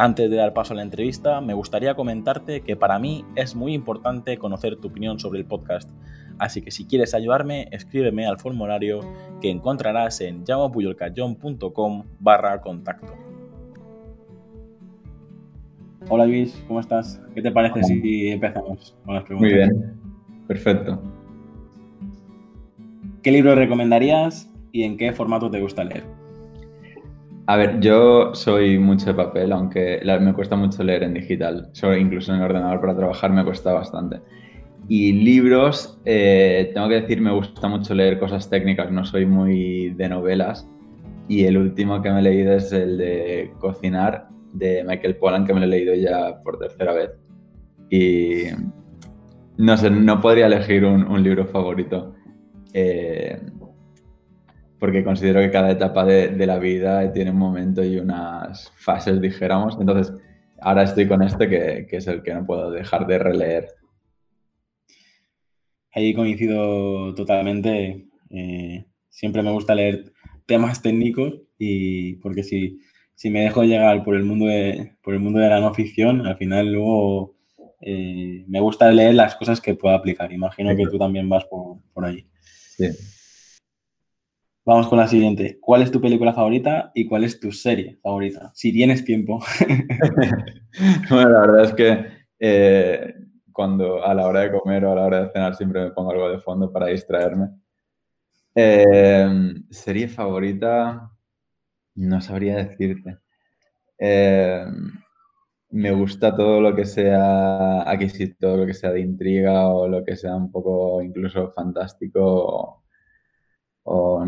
Antes de dar paso a la entrevista, me gustaría comentarte que para mí es muy importante conocer tu opinión sobre el podcast, así que si quieres ayudarme, escríbeme al formulario que encontrarás en llamapuyolcayón.com barra contacto. Hola Luis, ¿cómo estás? ¿Qué te parece si empezamos con las preguntas? Muy bien, perfecto. ¿Qué libro recomendarías y en qué formato te gusta leer? A ver, yo soy mucho de papel, aunque me cuesta mucho leer en digital. incluso en el ordenador para trabajar me cuesta bastante. Y libros, eh, tengo que decir, me gusta mucho leer cosas técnicas, no soy muy de novelas. Y el último que me he leído es el de Cocinar, de Michael Pollan, que me lo he leído ya por tercera vez. Y no sé, no podría elegir un, libro favorito. Eh, porque considero que cada etapa de, la vida tiene un momento y unas fases, dijéramos. Entonces, ahora estoy con este que, es el que no puedo dejar de releer. Ahí coincido totalmente. Eh, siempre me gusta leer temas técnicos y porque si, si me dejo llegar por el mundo de, por el mundo de la no ficción, al final luego eh, me gusta leer las cosas que pueda aplicar. Imagino que tú también vas por, por ahí. Sí. Vamos con la siguiente. ¿Cuál es tu película favorita y cuál es tu serie favorita? Si tienes tiempo. bueno, la verdad es que eh, cuando a la hora de comer o a la hora de cenar siempre me pongo algo de fondo para distraerme. Eh, serie favorita, no sabría decirte. Eh, me gusta todo lo que sea, aquí todo lo que sea de intriga o lo que sea un poco incluso fantástico o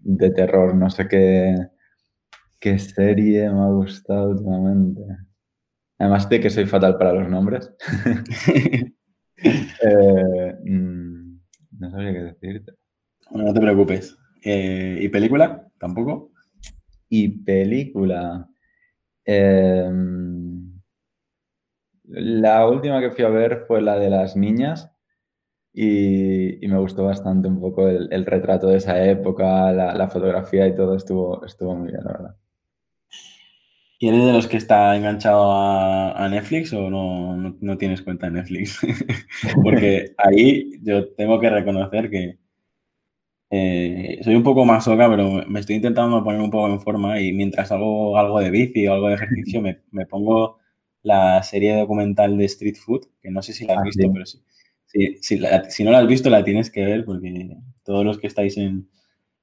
de terror. No sé qué, qué serie me ha gustado últimamente. Además de que soy fatal para los nombres. Eh, mm, no sabría qué decirte. no te preocupes. Eh, ¿Y película? ¿Tampoco? Y película. Em, la última que fui a ver fue la de las niñas, y, me gustó bastante un poco el, retrato de esa época, la, fotografía y todo estuvo, estuvo muy bien, la verdad. ¿Y eres de los que está enganchado a, Netflix o no, no, tienes cuenta de Netflix? Porque ahí yo tengo que reconocer que eh, soy un poco más soca, pero me estoy intentando poner un poco en forma y mientras hago algo de bici o algo de ejercicio me, me pongo la serie documental de Street Food, que no sé si la has ah, visto, pero sí Sí, si no la has visto, la tienes que ver porque todos los que estáis en...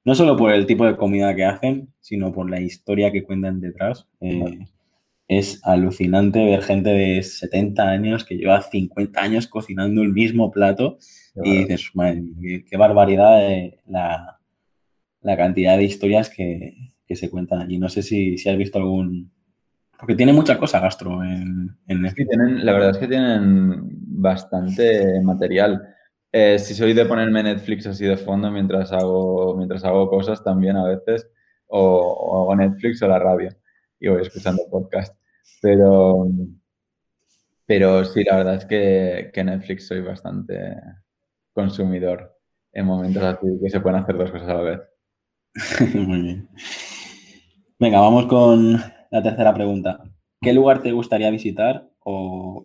No solo por el tipo de comida que hacen, sino por la historia que cuentan detrás. Eh, es alucinante ver gente de 70 años que lleva 50 años cocinando el mismo plato y dices, madre qué, barbaridad la, cantidad de historias que, se cuentan allí. No sé si, si has visto algún, porque tiene mucha cosa gastro en, en la verdad es que tienen bastante material. Eh, si soy de ponerme Netflix así de fondo mientras hago, mientras hago cosas también a veces, o, hago Netflix o la radio y voy escuchando podcast. Pero, pero sí, la verdad es que, que Netflix soy bastante consumidor en momentos así que se pueden hacer dos cosas a la vez. Muy bien. Venga, vamos con la tercera pregunta. ¿Qué lugar te gustaría visitar?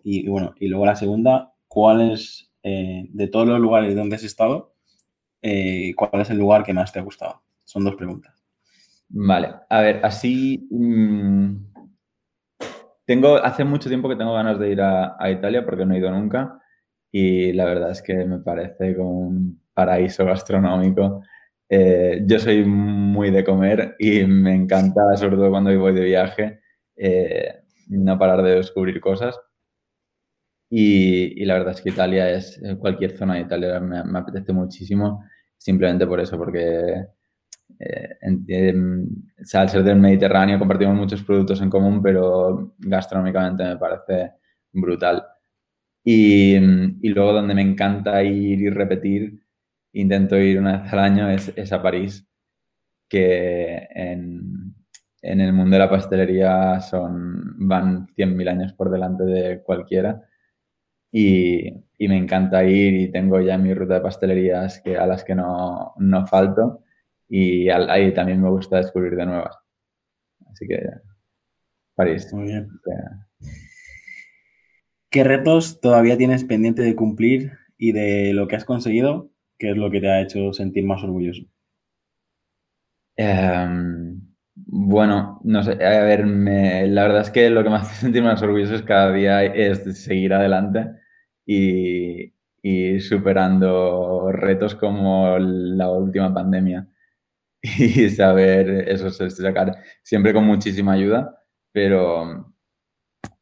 y, bueno, y luego la segunda, ¿cuál es, eh, de todos los lugares donde has estado, eh, cuál es el lugar que más te ha gustado? Son dos preguntas. Vale, a ver, así... Mm, tengo, hace mucho tiempo que tengo ganas de ir a, Italia porque no he ido nunca y la verdad es que me parece como un paraíso gastronómico. Eh, yo soy muy de comer y me encanta, sobre todo cuando voy de viaje, eh, no parar de descubrir cosas. Y, la verdad es que Italia es, eh, cualquier zona de Italia me, apetece muchísimo, simplemente por eso, porque al ser del Mediterráneo compartimos muchos productos en común, pero gastronómicamente me parece brutal. Y, luego donde me encanta ir y repetir, intento ir una vez al año, es, a París, que en, el mundo de la pastelería son, van 100.000 años por delante de cualquiera. Y, me encanta ir y tengo ya mi ruta de pastelerías que, a las que no, no falto y ahí también me gusta descubrir de nuevas. Así que París. Muy bien. ¿Qué retos todavía tienes pendiente de cumplir y de lo que has conseguido? ¿Qué es lo que te ha hecho sentir más orgulloso? Em, bueno, no sé, a ver, la verdad es que lo que me hace sentir más orgulloso es cada día es seguir adelante y, y superando retos como la última pandemia y saber eso, sacar siempre con muchísima ayuda, pero,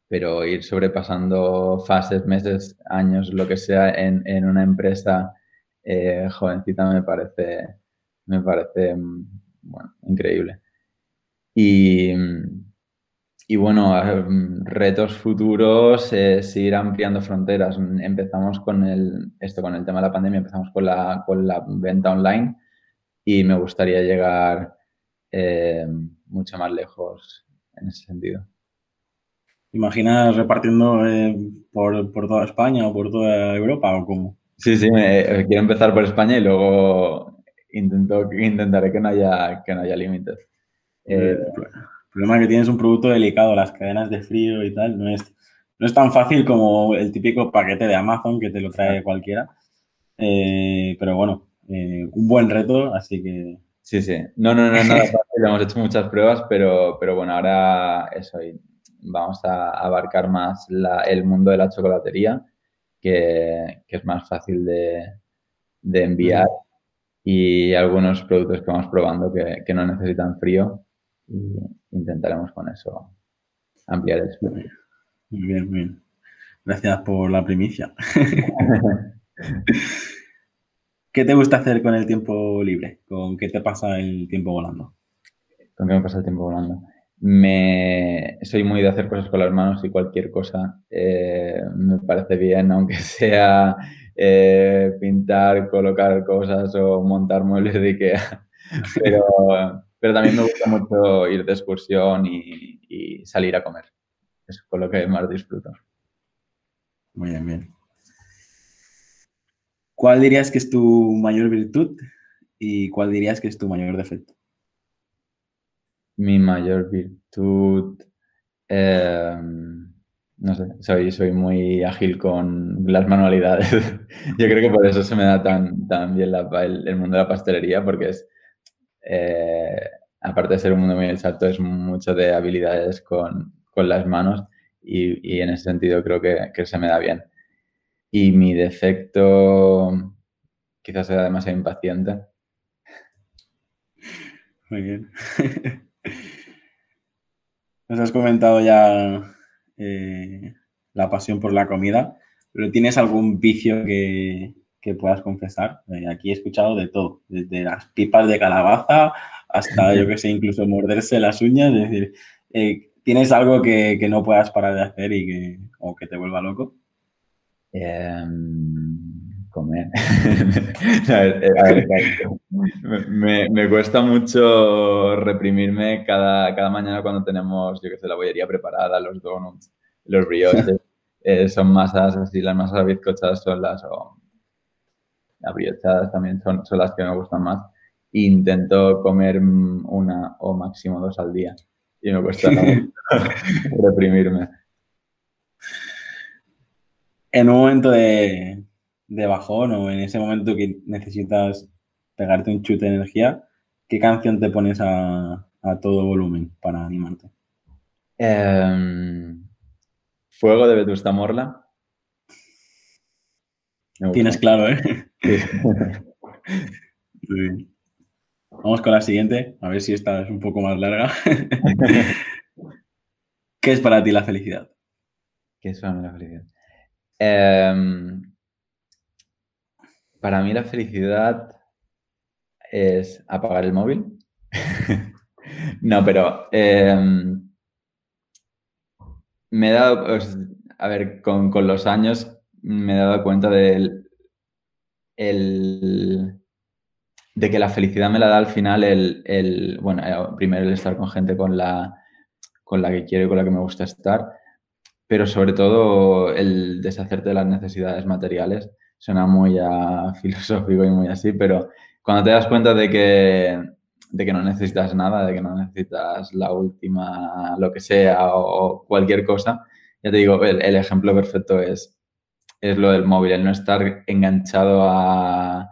pero ir sobrepasando fases, meses, años, lo que sea, en, en una empresa eh, jovencita me parece, me parece bueno, increíble. Y, y bueno, retos futuros es ir ampliando fronteras. Empezamos con el, esto, con el tema de la pandemia, empezamos con la, con la venta online y me gustaría llegar eh, mucho más lejos en ese sentido imaginas repartiendo eh, por, toda España o por toda Europa o cómo? Sí, sí, eh, quiero empezar por España y luego intento, intentaré que no haya, que no haya límites. Eh, el problema es que tienes un producto delicado, las cadenas de frío y tal, no es, no es tan fácil como el típico paquete de Amazon que te lo trae cualquiera. pero bueno, un buen reto, así que... Sí, sí. No, no, no, no, hemos hecho muchas pruebas, pero, pero bueno, ahora eso, vamos a abarcar más el mundo de la chocolatería, que, es más fácil de, enviar, y algunos productos que vamos probando que, no necesitan frío, y intentaremos con eso ampliar el Muy bien, muy bien. Gracias por la primicia. ¿Qué te gusta hacer con el tiempo libre? ¿Con qué te pasa el tiempo volando? ¿Con qué me pasa el tiempo volando? Me soy muy de hacer cosas con las manos y cualquier cosa eh, me parece bien, aunque sea eh, pintar, colocar cosas o montar muebles de Ikea. Pero, pero también me gusta mucho ir de excursión y, salir a comer. Es con lo que más disfruto. Muy bien, bien. ¿Cuál dirías que es tu mayor virtud y cuál dirías que es tu mayor defecto? Mi mayor virtud, em, no sé, soy, soy muy ágil con las manualidades. Yo creo que por eso se me da tan, tan bien el, mundo de la pastelería, porque es, eh, aparte de ser un mundo muy exacto, es mucho de habilidades con, las manos y, en ese sentido creo que, que se me da bien. Y mi defecto quizás sea demasiado impaciente. Muy bien. Nos has comentado ya eh, la pasión por la comida, pero ¿tienes algún vicio que, puedas confesar? Eh, aquí he escuchado de todo, desde las pipas de calabaza hasta, yo que sé, incluso morderse las uñas. Es decir, eh, ¿tienes algo que, no puedas parar de hacer y que, o que te vuelva loco? Em, comer. me, cuesta mucho reprimirme cada, cada mañana cuando tenemos, yo que sé, la bollería preparada, los donuts, los brioches. Eh, son masas así, las masas bizcochadas son las, o las briochadas también son, son las que me gustan más. Intento comer una o máximo dos al día y me cuesta reprimirme. En un momento de, de bajón o en ese momento que necesitas pegarte un chute de energía, ¿qué canción te pones a, todo volumen para animarte? Em, Fuego de Vetusta Morla. Tienes claro, ¿eh? Vamos con la siguiente, a ver si esta es un poco más larga. ¿Qué es para ti la felicidad? ¿Qué es para mí la felicidad? Em, para mí la felicidad es apagar el móvil. no, pero em, me he dado, pues, a ver, con, los años me he dado cuenta del el, de que la felicidad me la da al final el, bueno, eh, primero el estar con gente con la, con la que quiero y con la que me gusta estar, pero sobre todo el deshacerte de las necesidades materiales. Suena muy filosófico y muy así, pero cuando te das cuenta de que, de que no necesitas nada, de que no necesitas la última, lo que sea o, cualquier cosa, ya te digo, el, ejemplo perfecto es, es lo del móvil, el no estar enganchado a,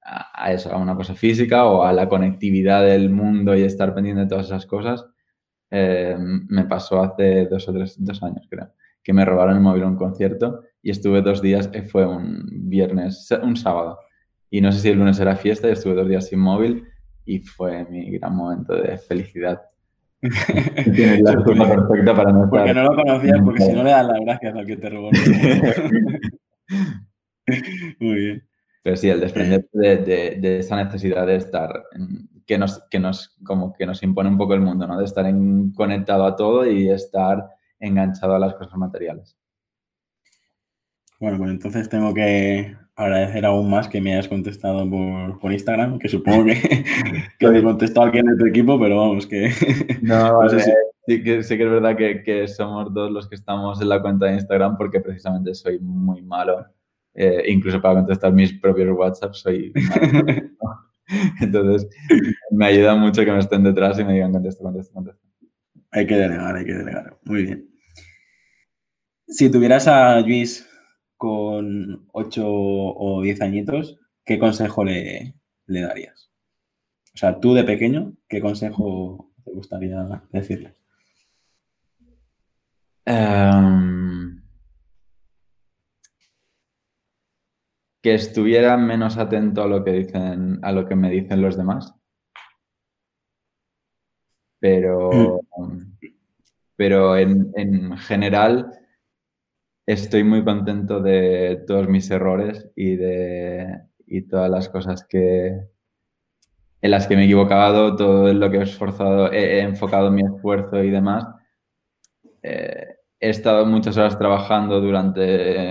a, eso, a una cosa física o a la conectividad del mundo y estar pendiente de todas esas cosas, eh, me pasó hace dos o tres dos años, creo, que me robaron el móvil a un concierto y estuve dos días, eh, fue un viernes, un sábado, y no sé si el lunes era fiesta y estuve dos días sin móvil y fue mi gran momento de felicidad. Tienes la excusa perfecta para no estar... Porque no lo conocías, porque si no le das las gracias al que te robó. Muy bien. Pero sí, el desprender de, esa necesidad de estar, que nos, que, nos, como que nos impone un poco el mundo, ¿no? De estar conectado a todo y estar enganchado a las cosas materiales. Bueno, pues entonces tengo que agradecer aún más que me hayas contestado por, Instagram, que supongo que, que he contestado a alguien de tu equipo, pero vamos, que... No, sí, que, sí que es verdad que, que somos dos los que estamos en la cuenta de Instagram porque precisamente soy muy malo eh, incluso para contestar mis propios WhatsApp soy Entonces, me ayuda mucho que me estén detrás y me digan contesta, contesta, contesta. Hay que delegar, hay que delegar. Muy bien. Si tuvieras a Luis con 8 o 10 añitos, ¿qué consejo le, le darías? O sea, tú de pequeño, ¿qué consejo te gustaría decirle? Um, que estuviera menos atento a lo que dicen, a lo que me dicen los demás. Pero, pero en, general estoy muy contento de todos mis errores y de todas las cosas que en las que me he equivocado, todo lo que he esforzado, he, enfocado mi esfuerzo y demás. Eh, he estado muchas horas trabajando durante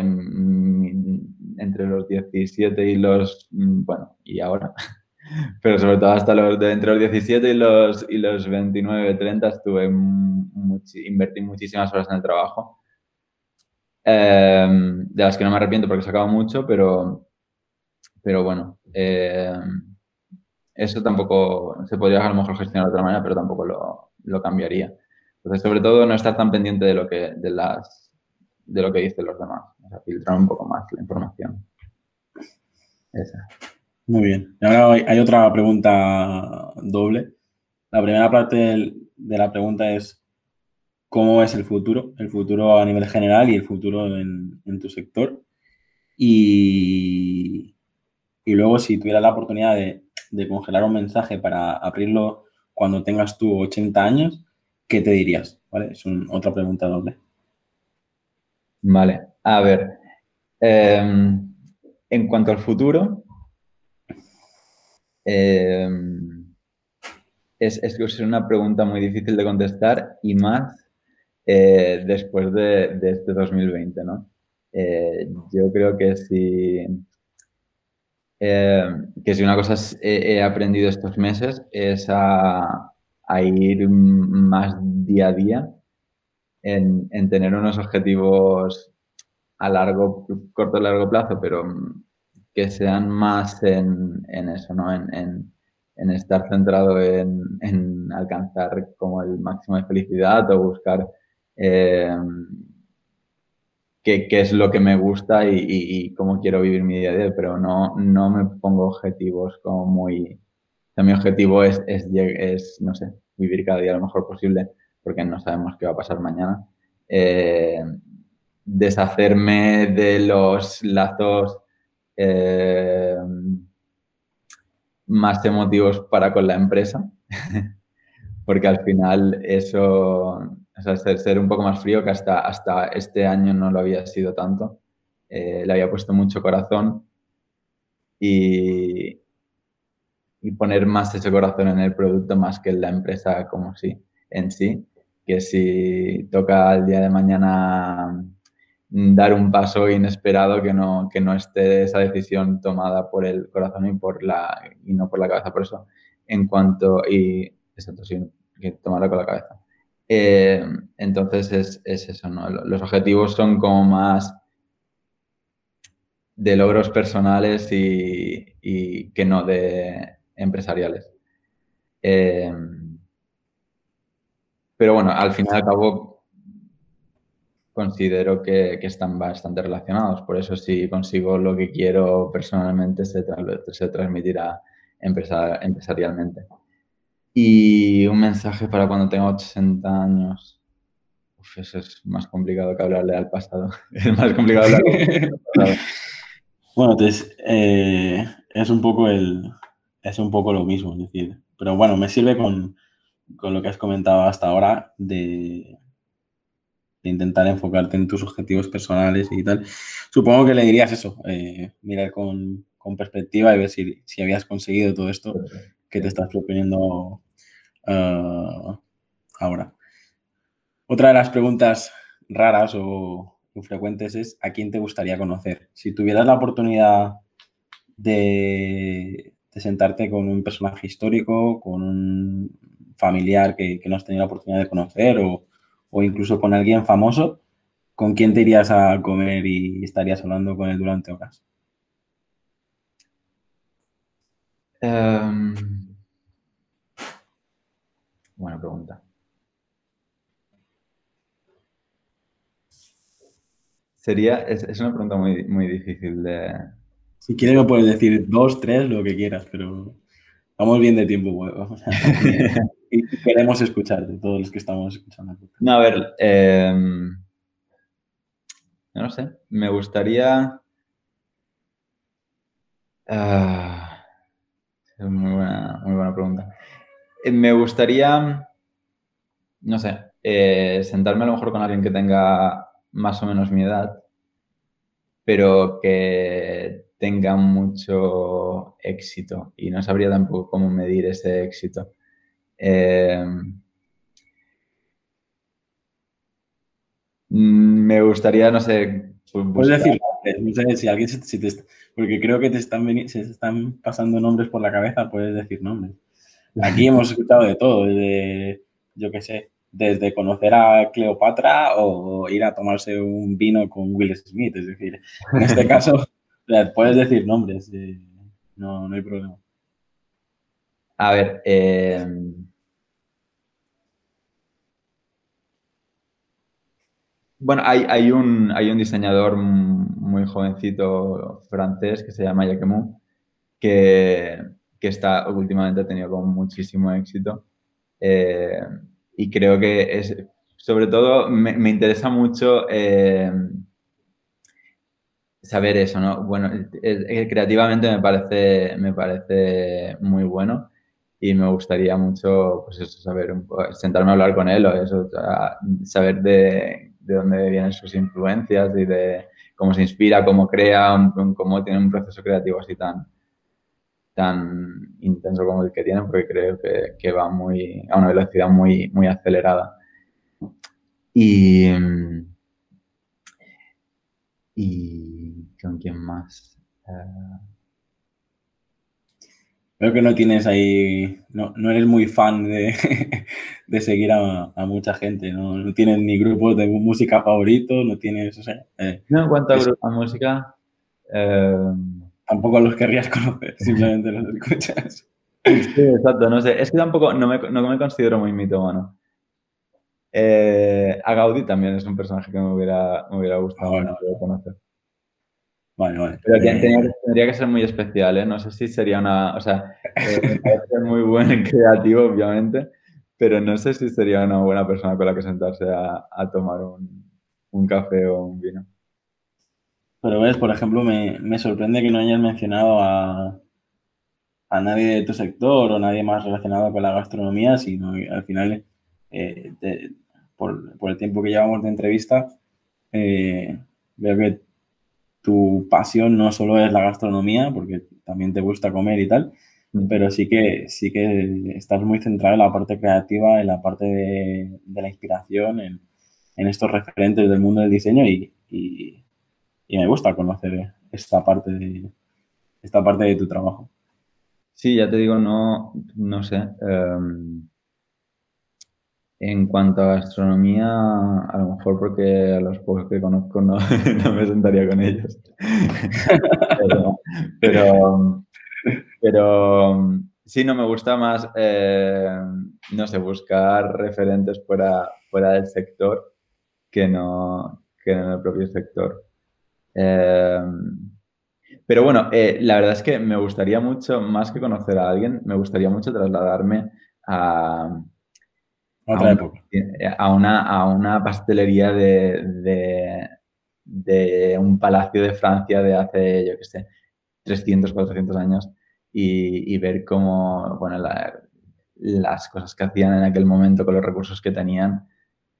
entre los 17 y los, mm, bueno, y ahora, pero sobre todo hasta los de entre los 17 y los, y los 29, 30 estuve, invertí muchísimas horas en el trabajo, em, de las que no me arrepiento porque he sacado mucho, pero, pero bueno, em, eso tampoco se podría a lo mejor gestionar de otra manera, pero tampoco lo, lo cambiaría. Entonces, sobre todo, no estar tan pendiente de lo que, de las, de lo que dicen los demás. O sea, filtrar un poco más la información. Muy bien. Y ahora hay otra pregunta doble. La primera parte de la pregunta es cómo es el futuro, el futuro a nivel general y el futuro en, tu sector. Y, y, luego, si tuvieras la oportunidad de, de, congelar un mensaje para abrirlo cuando tengas tú 80 años, ¿qué te dirías? ¿Vale? Es otra pregunta doble. Vale, a ver. Em, en cuanto al futuro, em, es, es, una pregunta muy difícil de contestar y más eh, después de, este 2020, ¿no? Eh, yo creo que si, em, que si una cosa he, aprendido estos meses es a, ir más día a día en, tener unos objetivos a largo, corto y largo plazo, pero que sean más en, eso, ¿no? En, estar centrado en, alcanzar como el máximo de felicidad o buscar eh, qué, es lo que me gusta y, cómo quiero vivir mi día a día, pero no, no me pongo objetivos como muy... mi objetivo es, es, no sé, vivir cada día lo mejor posible porque no sabemos qué va a pasar mañana. Eh, deshacerme de los lazos eh, más emotivos para con la empresa, porque al final eso, o sea, ser, un poco más frío, que hasta, hasta este año no lo había sido tanto, eh, le había puesto mucho corazón y, y poner más ese corazón en el producto más que en la empresa como sí, en sí que si toca el día de mañana dar un paso inesperado que no, que no esté esa decisión tomada por el corazón y, por la, y no por la cabeza. Por eso, en cuanto, y exacto, sí, que tomarla con la cabeza. Eh, entonces es, es, eso, ¿no? Los objetivos son como más de logros personales y, que no de empresariales. Eh, pero bueno, al fin y al cabo considero que, están bastante relacionados. Por eso si consigo lo que quiero personalmente se, se transmitirá empresarialmente. Y un mensaje para cuando tenga 80 años. Uf, eso es más complicado que hablarle al pasado. Es más complicado hablarle al pasado. Bueno, entonces eh, es un poco el es un poco lo mismo, es decir, pero bueno, me sirve con, con lo que has comentado hasta ahora de, de, intentar enfocarte en tus objetivos personales y tal. Supongo que le dirías eso, eh, mirar con, con, perspectiva y ver si, si habías conseguido todo esto que te estás proponiendo uh, ahora. Otra de las preguntas raras o infrecuentes es ¿a quién te gustaría conocer? Si tuvieras la oportunidad de, sentarte con un personaje histórico, con un familiar que, no has tenido la oportunidad de conocer o, incluso con alguien famoso, ¿con quién te irías a comer y estarías hablando con él durante horas? Um, buena pregunta. Sería, es, es, una pregunta muy, muy difícil de... Si quieres me puedes decir dos, tres, lo que quieras, pero vamos bien de tiempo. Vamos a... y queremos escucharte, todos los que estamos escuchando. No, a ver, eh, no sé, me gustaría... Uh, es muy buena, muy buena pregunta. Eh, me gustaría, no sé, eh, sentarme a lo mejor con alguien que tenga más o menos mi edad, pero que tenga mucho éxito y no sabría tampoco cómo medir ese éxito. Eh, me gustaría, no sé... Puedes decir, no sé si alguien si te, porque creo que te están, se están pasando nombres por la cabeza, puedes decir nombres. Aquí hemos escuchado de todo, desde, yo qué sé, desde conocer a Cleopatra o ir a tomarse un vino con Will Smith. Es decir, en este caso, puedes decir nombres, eh, no, no hay problema. A ver, eh... bueno, hay, hay, un, hay un diseñador muy jovencito francés que se llama Jacquemont, que, que está, últimamente ha tenido muchísimo éxito. Eh, y creo que es, sobre todo, me, me interesa mucho eh, saber eso, ¿no? Bueno, creativamente me parece, me parece muy bueno y me gustaría mucho, pues eso, saber un poco, sentarme a hablar con él o eso, saber de, de dónde vienen sus influencias y de cómo se inspira, cómo crea, cómo tiene un proceso creativo así tan, tan intenso como el que tiene, porque creo que, que va muy, a una velocidad muy, muy acelerada. Y, y con quién más. Uh, Veo que no tienes ahí, no, no eres muy fan de, de seguir a, a, mucha gente, ¿no? no tienes ni grupos de música favoritos, no tienes, o sea, eh, no, en cuanto a, es, a música, eh, tampoco los querrías conocer, simplemente los escuchas. Sí, exacto, no sé, es que tampoco, no me, no me considero muy mitómano. Eh, a Gaudí también es un personaje que me hubiera, me hubiera gustado ah, bueno, conocer. Vale, vale. Pero tendría, tendría, que ser muy especial, ¿eh? No sé si sería una... O sea, eh, muy buen creativo, obviamente, pero no sé si sería una buena persona con la que sentarse a, a tomar un, un, café o un vino. Pero ves, por ejemplo, me, me sorprende que no hayas mencionado a, a, nadie de tu sector o nadie más relacionado con la gastronomía, sino que al final, eh, por, por, el tiempo que llevamos de entrevista, eh, veo que tu pasión no solo es la gastronomía, porque también te gusta comer y tal, pero sí que, sí que estás muy centrado en la parte creativa, en la parte de, de la inspiración, en, en, estos referentes del mundo del diseño y, y, me gusta conocer esta parte de, esta parte de tu trabajo. Sí, ya te digo, no, no sé. Em, en cuanto a astronomía, a lo mejor porque a los pocos que conozco no, me sentaría con ellos. pero, pero, sí, no me gusta más, eh, no sé, buscar referentes fuera, fuera del sector que no, que en el propio sector. Eh, pero bueno, eh, la verdad es que me gustaría mucho, más que conocer a alguien, me gustaría mucho trasladarme a a, una, a una pastelería de, de, un palacio de Francia de hace, yo qué sé, 300, 400 años y, ver cómo, bueno, las cosas que hacían en aquel momento con los recursos que tenían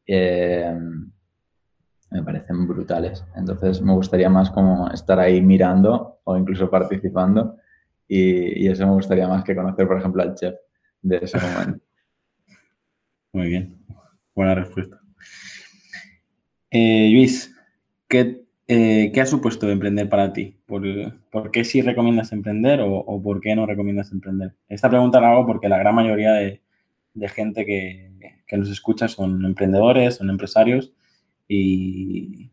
eh, me parecen brutales. Entonces me gustaría más como estar ahí mirando o incluso participando y, y eso me gustaría más que conocer, por ejemplo, al chef de ese momento. Muy bien, buena respuesta. Eh, Luis, ¿qué, eh, ¿qué, ha supuesto emprender para ti? ¿Por, qué sí recomiendas emprender o, por qué no recomiendas emprender? Esta pregunta la hago porque la gran mayoría de, gente que, nos escucha son emprendedores, son empresarios y,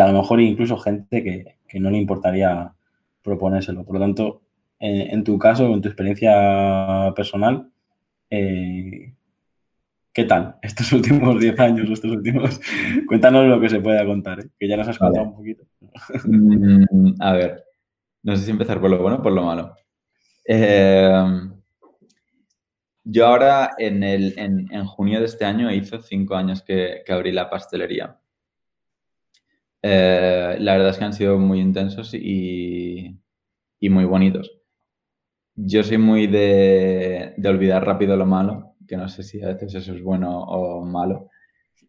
a lo mejor incluso gente que, no le importaría proponérselo. Por lo tanto, en, tu caso, en tu experiencia personal, eh, ¿Qué tal estos últimos 10 años, estos últimos? Cuéntanos lo que se pueda contar, ¿eh? que ya nos has contado un poquito. Mm, a ver, no sé si empezar por lo bueno o por lo malo. Em, yo ahora, en, el, en, junio de este año, hizo cinco años que, abrí la pastelería. Eh, la verdad es que han sido muy intensos y, y muy bonitos. Yo soy muy de, de olvidar rápido lo malo que no sé si a veces eso es bueno o malo,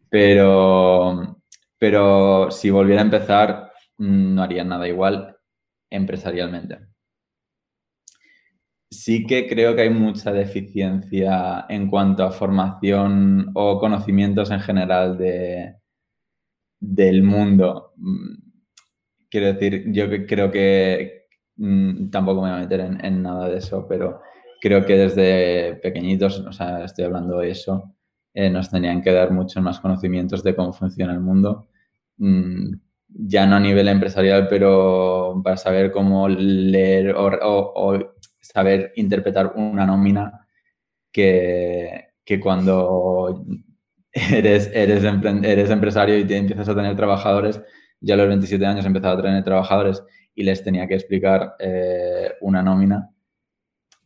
pero, pero si volviera a empezar no haría nada igual empresarialmente. Sí que creo que hay mucha deficiencia en cuanto a formación o conocimientos en general de, del mundo. Quiero decir, yo creo que mm, tampoco me voy a meter en nada de eso, pero creo que desde pequeñitos, o sea, estoy hablando de eso, eh, nos tenían que dar muchos más conocimientos de cómo funciona el mundo, mm, ya no a nivel empresarial, pero para saber cómo leer o, saber interpretar una nómina que, que cuando eres, eres, eres empresario y te empiezas a tener trabajadores, ya a los 27 años empezaba a tener trabajadores y les tenía que explicar eh, una nómina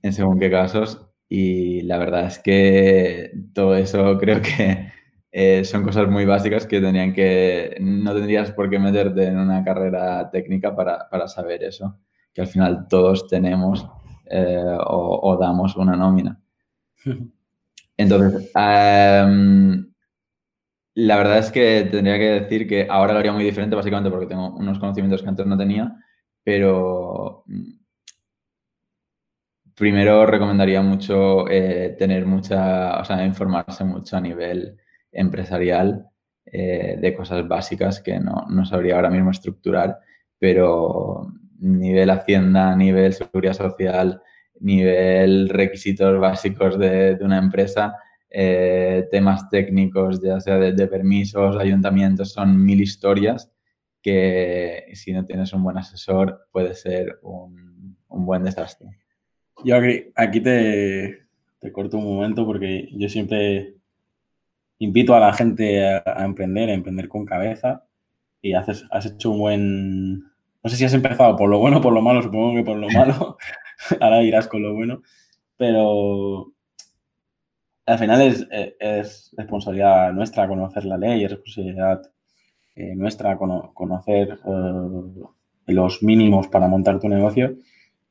en según qué casos. Y la verdad es que todo eso creo que eh, son cosas muy básicas que tenían que. No tendrías por qué meterte en una carrera técnica para, para saber eso, que al final todos tenemos eh, o, damos una nómina. Entonces, em, la verdad es que tendría que decir que ahora lo haría muy diferente, básicamente porque tengo unos conocimientos que antes no tenía, pero primero recomendaría mucho eh, tener mucha, o sea, informarse mucho a nivel empresarial eh, de cosas básicas que no, no, sabría ahora mismo estructurar, pero nivel hacienda, nivel seguridad social, nivel requisitos básicos de, una empresa, eh, temas técnicos, ya sea de, permisos, ayuntamientos, son mil historias que si no tienes un buen asesor puede ser un buen desastre. Yo aquí, te, corto un momento porque yo siempre invito a la gente a, emprender, a emprender con cabeza y haces, has hecho un buen... No sé si has empezado por lo bueno o por lo malo, supongo que por lo malo, ahora irás con lo bueno, pero al final es, responsabilidad nuestra conocer la ley, es responsabilidad eh, nuestra conocer eh, los mínimos para montar tu negocio.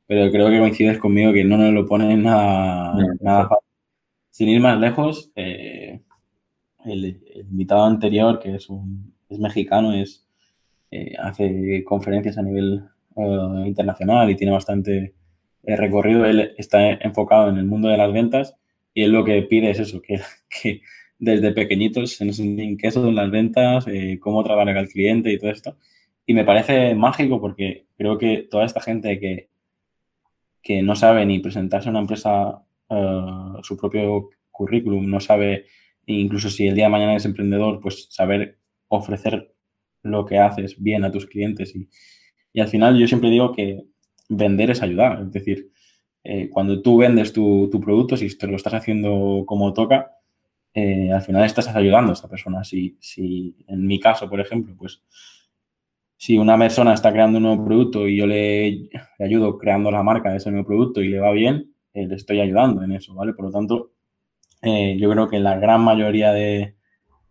Pero creo que coincides conmigo que no nos lo ponen nada, fácil. Sin ir más lejos, eh, el, invitado anterior, que es, un, es mexicano, es, eh, hace conferencias a nivel eh, internacional y tiene bastante recorrido. Él está enfocado en el mundo de las ventas y él lo que pide es eso, que, desde pequeñitos se nos enseñan qué son las ventas, eh, cómo trabajar al cliente y todo esto. Y me parece mágico porque creo que toda esta gente que, que no sabe ni presentarse a una empresa eh, su propio currículum, no sabe, incluso si el día de mañana es emprendedor, pues saber ofrecer lo que haces bien a tus clientes. Y, y al final yo siempre digo que vender es ayudar. Es decir, eh, cuando tú vendes tu, tu, producto, si te lo estás haciendo como toca, eh, al final estás ayudando a esta persona. Si, si en mi caso, por ejemplo, pues si una persona está creando un nuevo producto y yo le, ayudo creando la marca de ese nuevo producto y le va bien, eh, le estoy ayudando en eso, ¿vale? Por lo tanto, yo creo que la gran mayoría de,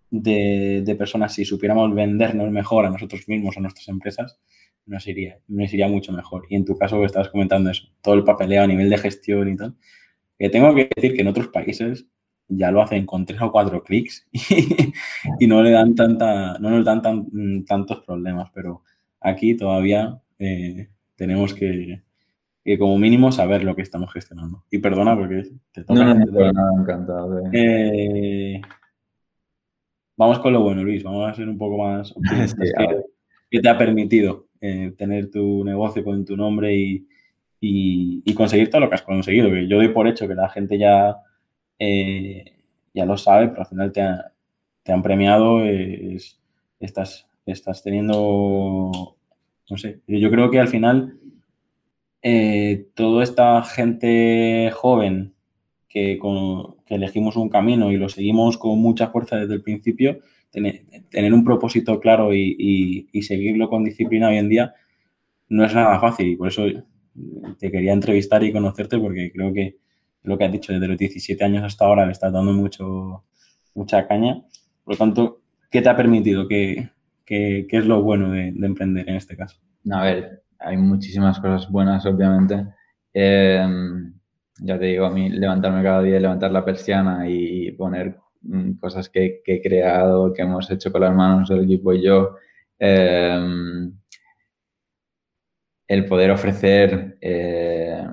de, personas, si supiéramos vendernos mejor a nosotros mismos, a nuestras empresas, nos iría, nos iría mucho mejor. Y en tu caso estabas comentando eso, todo el papeleo a nivel de gestión y tal. Que tengo que decir que en otros países ya lo hacen con tres o cuatro clics y, no le dan tanta, no nos dan tan, tantos problemas, pero aquí todavía eh, tenemos que, que, como mínimo saber lo que estamos gestionando. Y perdona porque te toca. No, no, no, no encantado. Eh, vamos con lo bueno, Luis, vamos a ser un poco más optimistas. ¿Qué te ha permitido eh, tener tu negocio con tu nombre y, y, conseguir todo lo que has conseguido? Que yo doy por hecho que la gente ya, eh, ya lo sabe, pero al final te, te han premiado, estás, estás teniendo, no sé, yo creo que al final eh, toda esta gente joven que, que elegimos un camino y lo seguimos con mucha fuerza desde el principio, tener, un propósito claro y, seguirlo con disciplina hoy en día no es nada fácil y por eso te quería entrevistar y conocerte porque creo que lo que has dicho desde los 17 años hasta ahora le estás dando mucho, mucha caña. Por lo tanto, ¿qué te ha permitido? ¿Qué, qué, qué es lo bueno de, emprender en este caso? A ver, hay muchísimas cosas buenas, obviamente. Em, ya te digo, a mí levantarme cada día, levantar la persiana y poner Mm, cosas que, he creado, que hemos hecho con las manos del equipo y yo. Em, el poder ofrecer eh,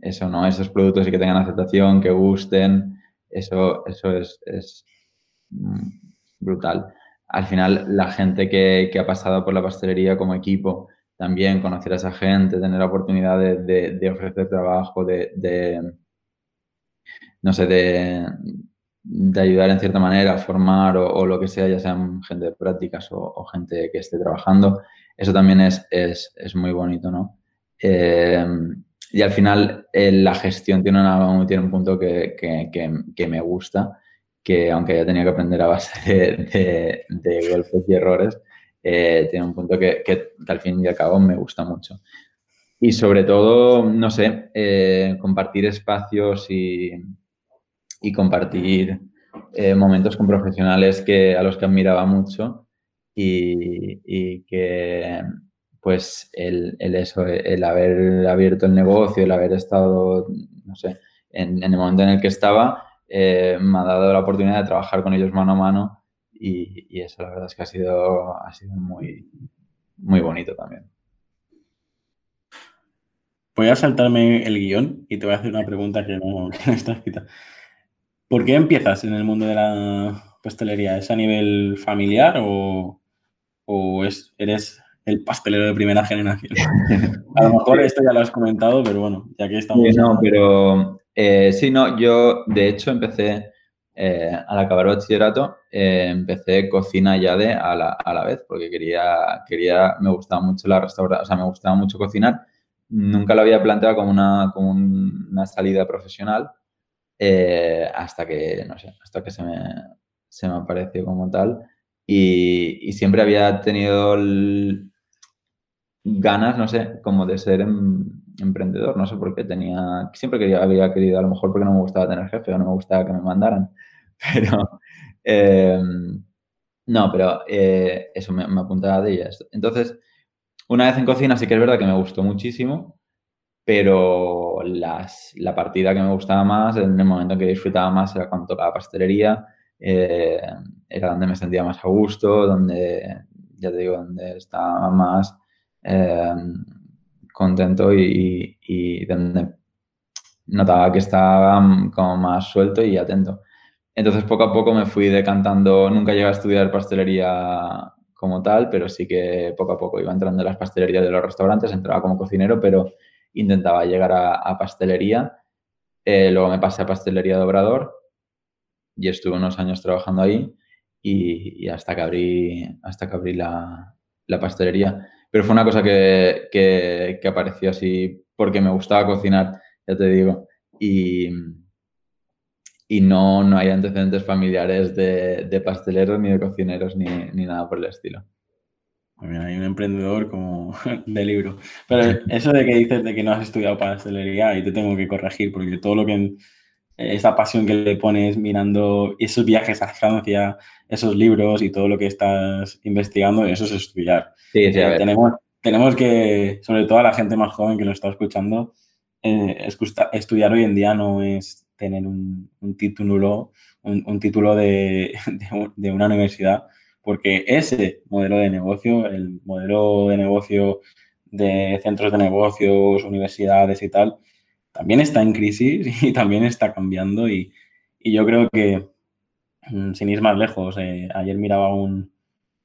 eso, ¿no? Esos productos y que tengan aceptación, que gusten, eso, eso es, mm, brutal. Al final, la gente que, ha pasado por la pastelería como equipo, también conocer a esa gente, tener la oportunidad de, ofrecer trabajo, de, no sé, de, de ayudar en cierta manera a formar o, lo que sea, ya sean gente de prácticas o, gente que esté trabajando, eso también es, es, es muy bonito, ¿no? Eh, y al final eh, la gestión tiene, una, tiene un punto que, que, que, me gusta, que aunque haya tenido que aprender a base de, de, golpes y errores, eh, tiene un punto que, al fin y al cabo me gusta mucho. Y sobre todo, no sé, compartir espacios y, y compartir eh, momentos con profesionales que, a los que admiraba mucho y, que pues el, eso, el haber abierto el negocio, el haber estado, no sé, en, el momento en el que estaba, eh, me ha dado la oportunidad de trabajar con ellos mano a mano y, eso la verdad es que ha sido, ha sido muy, muy bonito también. Voy a saltarme el guion y te voy a hacer una pregunta que no, que no está escrita. ¿Por qué empiezas en el mundo de la pastelería? ¿Es a nivel familiar o, es, eres el pastelero de primera generación? a lo mejor esto ya lo has comentado, pero bueno, ya que estamos... Sí, no, pero eh, sí, no, yo de hecho empecé, eh, al acabar el bachillerato, eh, empecé cocina ya de a la, a la, vez, porque quería, quería, me gustaba mucho la restauración, o sea, me gustaba mucho cocinar. Nunca lo había planteado como una, como una salida profesional, eh, hasta que, no sé, hasta que se me, se me apareció como tal. Y, siempre había tenido ganas, no sé, como de ser em, emprendedor, no sé por qué tenía, siempre que había querido, a lo mejor porque no me gustaba tener jefe o no me gustaba que me mandaran, pero em, no, pero eh, eso me, me, apuntaba de ellas. Entonces, una vez en cocina sí que es verdad que me gustó muchísimo pero las, la partida que me gustaba más, en el momento en que disfrutaba más, era cuando tocaba pastelería, eh, era donde me sentía más a gusto, donde, ya te digo, donde estaba más eh, contento y, donde notaba que estaba como más suelto y atento. Entonces poco a poco me fui decantando, nunca llegué a estudiar pastelería como tal, pero sí que poco a poco iba entrando en las pastelerías de los restaurantes, entraba como cocinero, pero intentaba llegar a, pastelería. Eh, luego me pasé a pastelería de Obrador y estuve unos años trabajando ahí y, hasta que abrí, hasta que abrí la, pastelería. Pero fue una cosa que, que, que, apareció así porque me gustaba cocinar, ya te digo. Y, y no, no hay antecedentes familiares de, de pasteleros ni de cocineros ni, ni, nada por el estilo. hay un emprendedor como de libro. Pero eso de que dices de que no has estudiado pastelería, y te tengo que corregir, porque todo lo que esa pasión que le pones mirando esos viajes a Francia, esos libros y todo lo que estás investigando, eso es estudiar. Sí, sí, eh, tenemos, tenemos que, sobre todo a la gente más joven que lo está escuchando, eh, estudiar hoy en día no es tener un, título, un, título de, una universidad, porque ese modelo de negocio, el modelo de negocio de centros de negocios, universidades y tal, también está en crisis y también está cambiando y, y yo creo que, mm, sin ir más lejos, eh, ayer miraba un,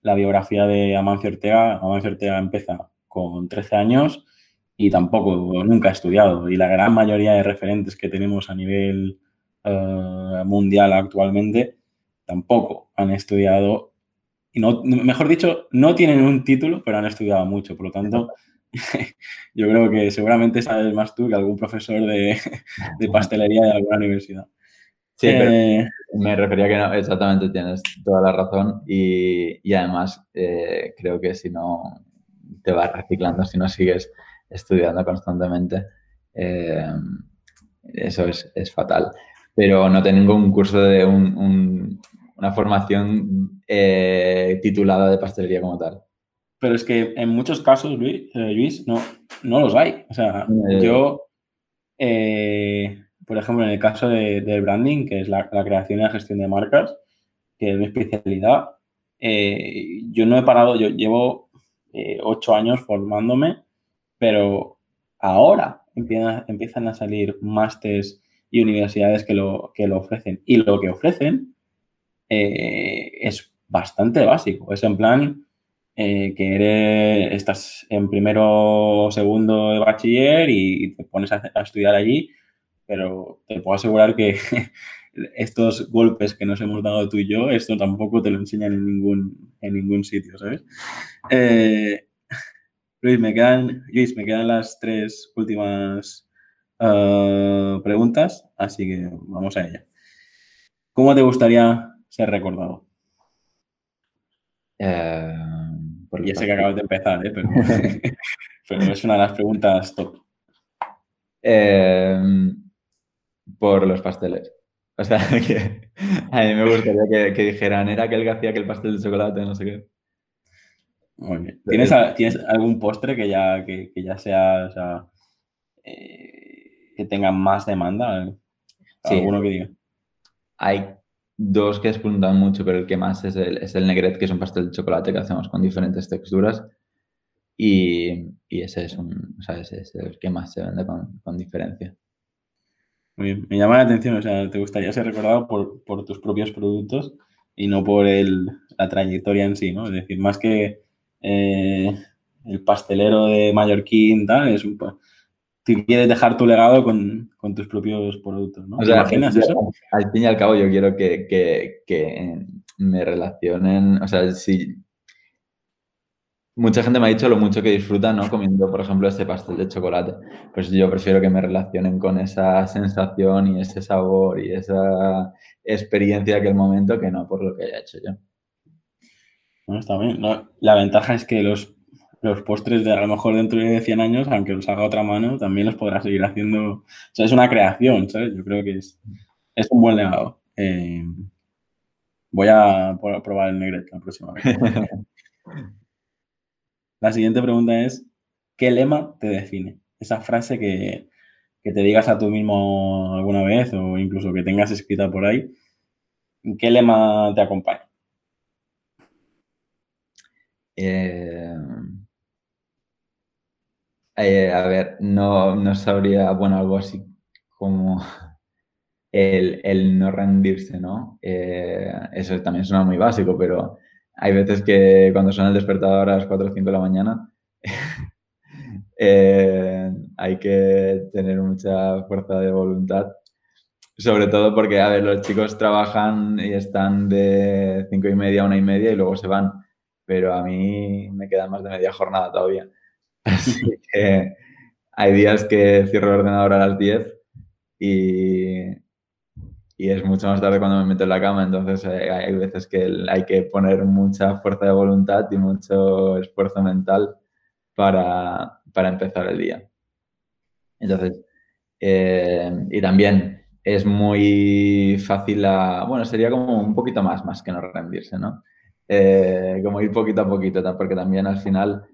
la biografía de Amancio Ortega. Amancio Ortega empieza con 13 años y tampoco, nunca ha estudiado. Y la gran mayoría de referentes que tenemos a nivel eh, mundial actualmente tampoco han estudiado, y no, mejor dicho, no tienen un título, pero han estudiado mucho. Por lo tanto, yo creo que seguramente sabes más tú que algún profesor de, pastelería de alguna universidad. Sí, eh, me refería que no, exactamente tienes toda la razón y, además eh, creo que si no te vas reciclando, si no sigues estudiando constantemente, eh, eso es, fatal. Pero no tengo un curso de una formación eh, titulada de pastelería como tal. Pero es que en muchos casos, Luis, eh, no, no los hay. O sea, yo, por ejemplo, en el caso del branding, que es la, creación y la gestión de marcas, que es mi especialidad, yo no he parado, yo llevo ocho años formándome pero ahora empiezan, a salir másters y universidades que lo, que lo ofrecen. Y lo que ofrecen eh, es bastante básico. Es en plan eh, que eres, estás en primero o segundo de bachiller y te pones a, estudiar allí, pero te puedo asegurar que estos golpes que nos hemos dado tú y yo, esto tampoco te lo enseñan en ningún, en ningún sitio, ¿sabes? Eh, Luis, me quedan, Luis, me quedan las tres últimas eh, preguntas, así que vamos a ella. ¿Cómo te gustaría ser recordado? Eh, ya sé que acabas de empezar, ¿eh? pero, es una de las preguntas top. Eh, por los pasteles. O sea, que a mí me gustaría que, que dijeran, era aquel que hacía aquel pastel de chocolate, no sé qué. ¿Tienes, ¿Tienes algún postre que ya, que, ya sea, o sea eh, que tenga más demanda? Sí. ¿Alguno que diga? Hay dos que despuntan mucho, pero el que más es el, es el negret, que es un pastel de chocolate que hacemos con diferentes texturas. Y, y ese, es un, o sea, ese es el que más se vende con, con, diferencia. Muy bien. Me llama la atención, o sea, te gustaría ser recordado por, por tus propios productos y no por el, la trayectoria en sí, ¿no? Es decir, más que eh, el pastelero de Mallorquín, tal, es un, tú quieres dejar tu legado con, tus propios productos, ¿no? imaginas eso? Al fin y al cabo yo quiero que, me relacionen, o sea, si mucha gente me ha dicho lo mucho que disfruta, ¿no? Comiendo, por ejemplo, este pastel de chocolate. Pues yo prefiero que me relacionen con esa sensación y ese sabor y esa experiencia de aquel momento que no por lo que haya hecho yo. No, está bien. la ventaja es que los, los postres de a lo mejor dentro de 100 años, aunque los haga otra mano, también los podrá seguir haciendo. O sea, es una creación, ¿sabes? Yo creo que es, es un buen legado. Eh, voy a probar el negret la próxima vez. la siguiente pregunta es, ¿qué lema te define? Esa frase que, que te digas a tú mismo alguna vez o incluso que tengas escrita por ahí, ¿qué lema te acompaña? Eh, eh, a ver, no, no sabría, bueno, algo así como el, no rendirse, ¿no? Eh, eso también suena muy básico, pero hay veces que cuando suena el despertador a las 4 o 5 de la mañana, hay que tener mucha fuerza de voluntad. Sobre todo porque, a ver, los chicos trabajan y están de 5 y media a 1 y media y luego se van. Pero a mí me queda más de media jornada todavía. Así que hay días que cierro el ordenador a las 10 y, y es mucho más tarde cuando me meto en la cama, entonces eh, hay veces que hay que poner mucha fuerza de voluntad y mucho esfuerzo mental para, para empezar el día. Entonces, eh, y también es muy fácil, a, bueno, sería como un poquito más, más que no rendirse, ¿no? Eh, como ir poquito a poquito, porque también al final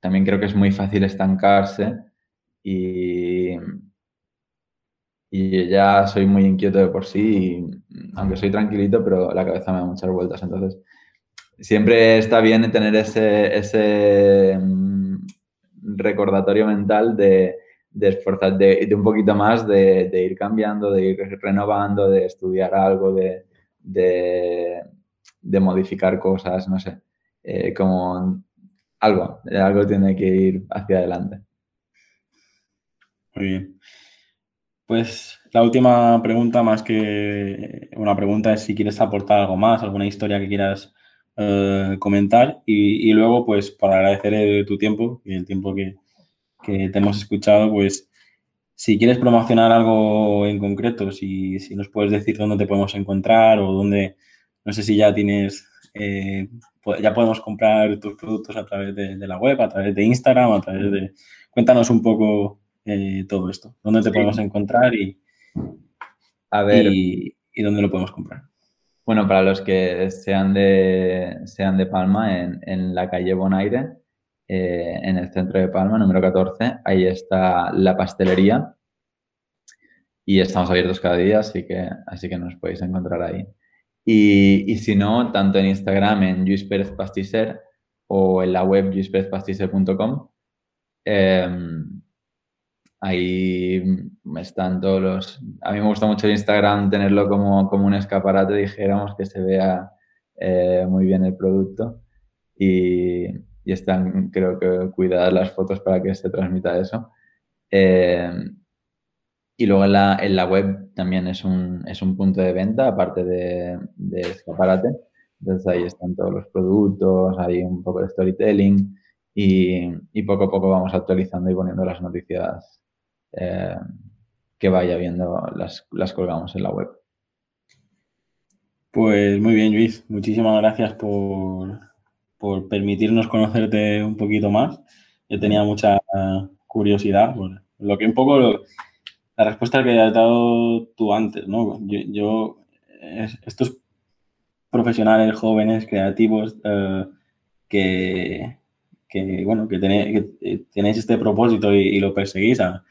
también creo que es muy fácil estancarse y, y ya soy muy inquieto de por sí, aunque soy tranquilito, pero la cabeza me da muchas vueltas. Entonces, siempre está bien tener ese, ese mm, recordatorio mental de, de esforzar, de, un poquito más, de, ir cambiando, de ir renovando, de estudiar algo, de, de modificar cosas, no sé. Eh, como algo, algo tiene que ir hacia adelante. Muy bien. Pues la última pregunta, más que una pregunta, es si quieres aportar algo más, alguna historia que quieras eh, comentar. Y, luego, pues, para agradecer tu tiempo y el tiempo que, te hemos escuchado, pues, si quieres promocionar algo en concreto, si, si, nos puedes decir dónde te podemos encontrar o dónde, no sé si ya tienes, eh, ya podemos comprar tus productos a través de, de la web, a través de Instagram, a través de... Cuéntanos un poco eh, todo esto? ¿Dónde te podemos encontrar y, a ver, y, dónde lo podemos comprar? Bueno, para los que sean de, sean de Palma, en, la calle Bonaire, eh, en el centro de Palma, número 14, ahí está la pastelería y estamos abiertos cada día, así que, así que nos podéis encontrar ahí. Y, si no, tanto en Instagram, en Luis Pérez o en la web luisperezpasticer.com, eh, em, Ahí están todos los... A mí me gusta mucho el Instagram tenerlo como, como un escaparate, dijéramos, que se vea eh, muy bien el producto. Y, y, están, creo que, cuidadas las fotos para que se transmita eso. Eh, y luego en la, en la, web también es un, es un punto de venta, aparte de, escaparate. Entonces ahí están todos los productos, hay un poco de storytelling y, y poco a poco vamos actualizando y poniendo las noticias eh, que vaya viendo las, las colgamos en la web. Pues muy bien, Luis. Muchísimas gracias por, por permitirnos conocerte un poquito más. Yo tenía mucha curiosidad por lo que un poco la respuesta que has dado tú antes, ¿no? Yo, estos profesionales jóvenes, creativos, eh, que, que, bueno, que tenéis, este propósito y, y lo perseguís a,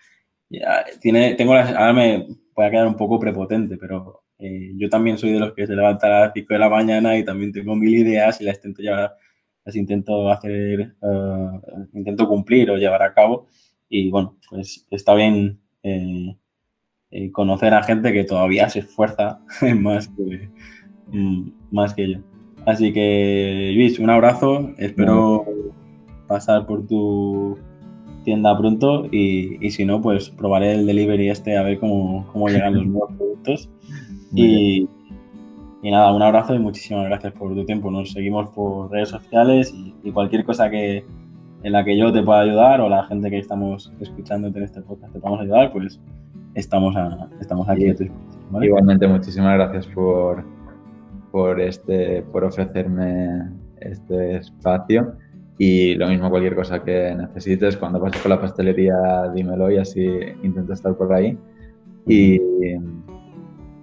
tiene, tengo ahora me voy a quedar un poco prepotente, pero eh, yo también soy de los que se levanta a las 5 de la mañana y también tengo mil ideas y las intento llevar, las intento hacer, eh, intento cumplir o llevar a cabo. Y bueno, pues está bien eh, conocer a gente que todavía se esfuerza más que, mm, más que yo. Así que, Luis, un abrazo. Espero pasar por tu tienda pronto y, si no, pues probaré el delivery este a ver cómo, llegan los nuevos productos. Y, nada, un abrazo y muchísimas gracias por tu tiempo. Nos seguimos por redes sociales y, cualquier cosa que en la que yo te pueda ayudar o la gente que estamos escuchándote en este podcast te podamos ayudar, pues estamos, estamos aquí Igualmente, muchísimas gracias por, por, este, por ofrecerme este espacio. Y lo mismo, cualquier cosa que necesites, cuando pases por la pastelería, dímelo y así intento estar por ahí. Y,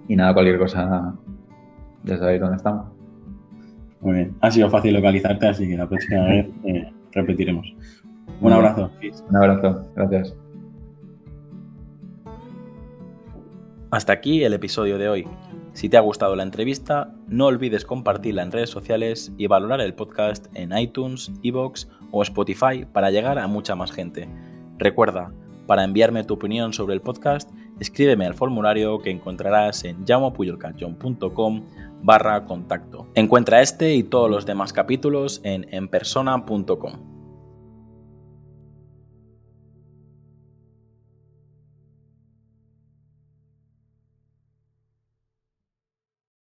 y nada, cualquier cosa, ya sabéis dónde estamos. Muy bien, ha sido fácil localizarte, así que la próxima vez eh, repetiremos. Un abrazo. Un abrazo, gracias. Hasta aquí el episodio de hoy. Si te ha gustado la entrevista, no olvides compartirla en redes sociales y valorar el podcast en iTunes, Evox o Spotify para llegar a mucha más gente. Recuerda, para enviarme tu opinión sobre el podcast, escríbeme al formulario que encontrarás en llamopuyolcanchon.com barra contacto. Encuentra este y todos los demás capítulos en enpersona.com.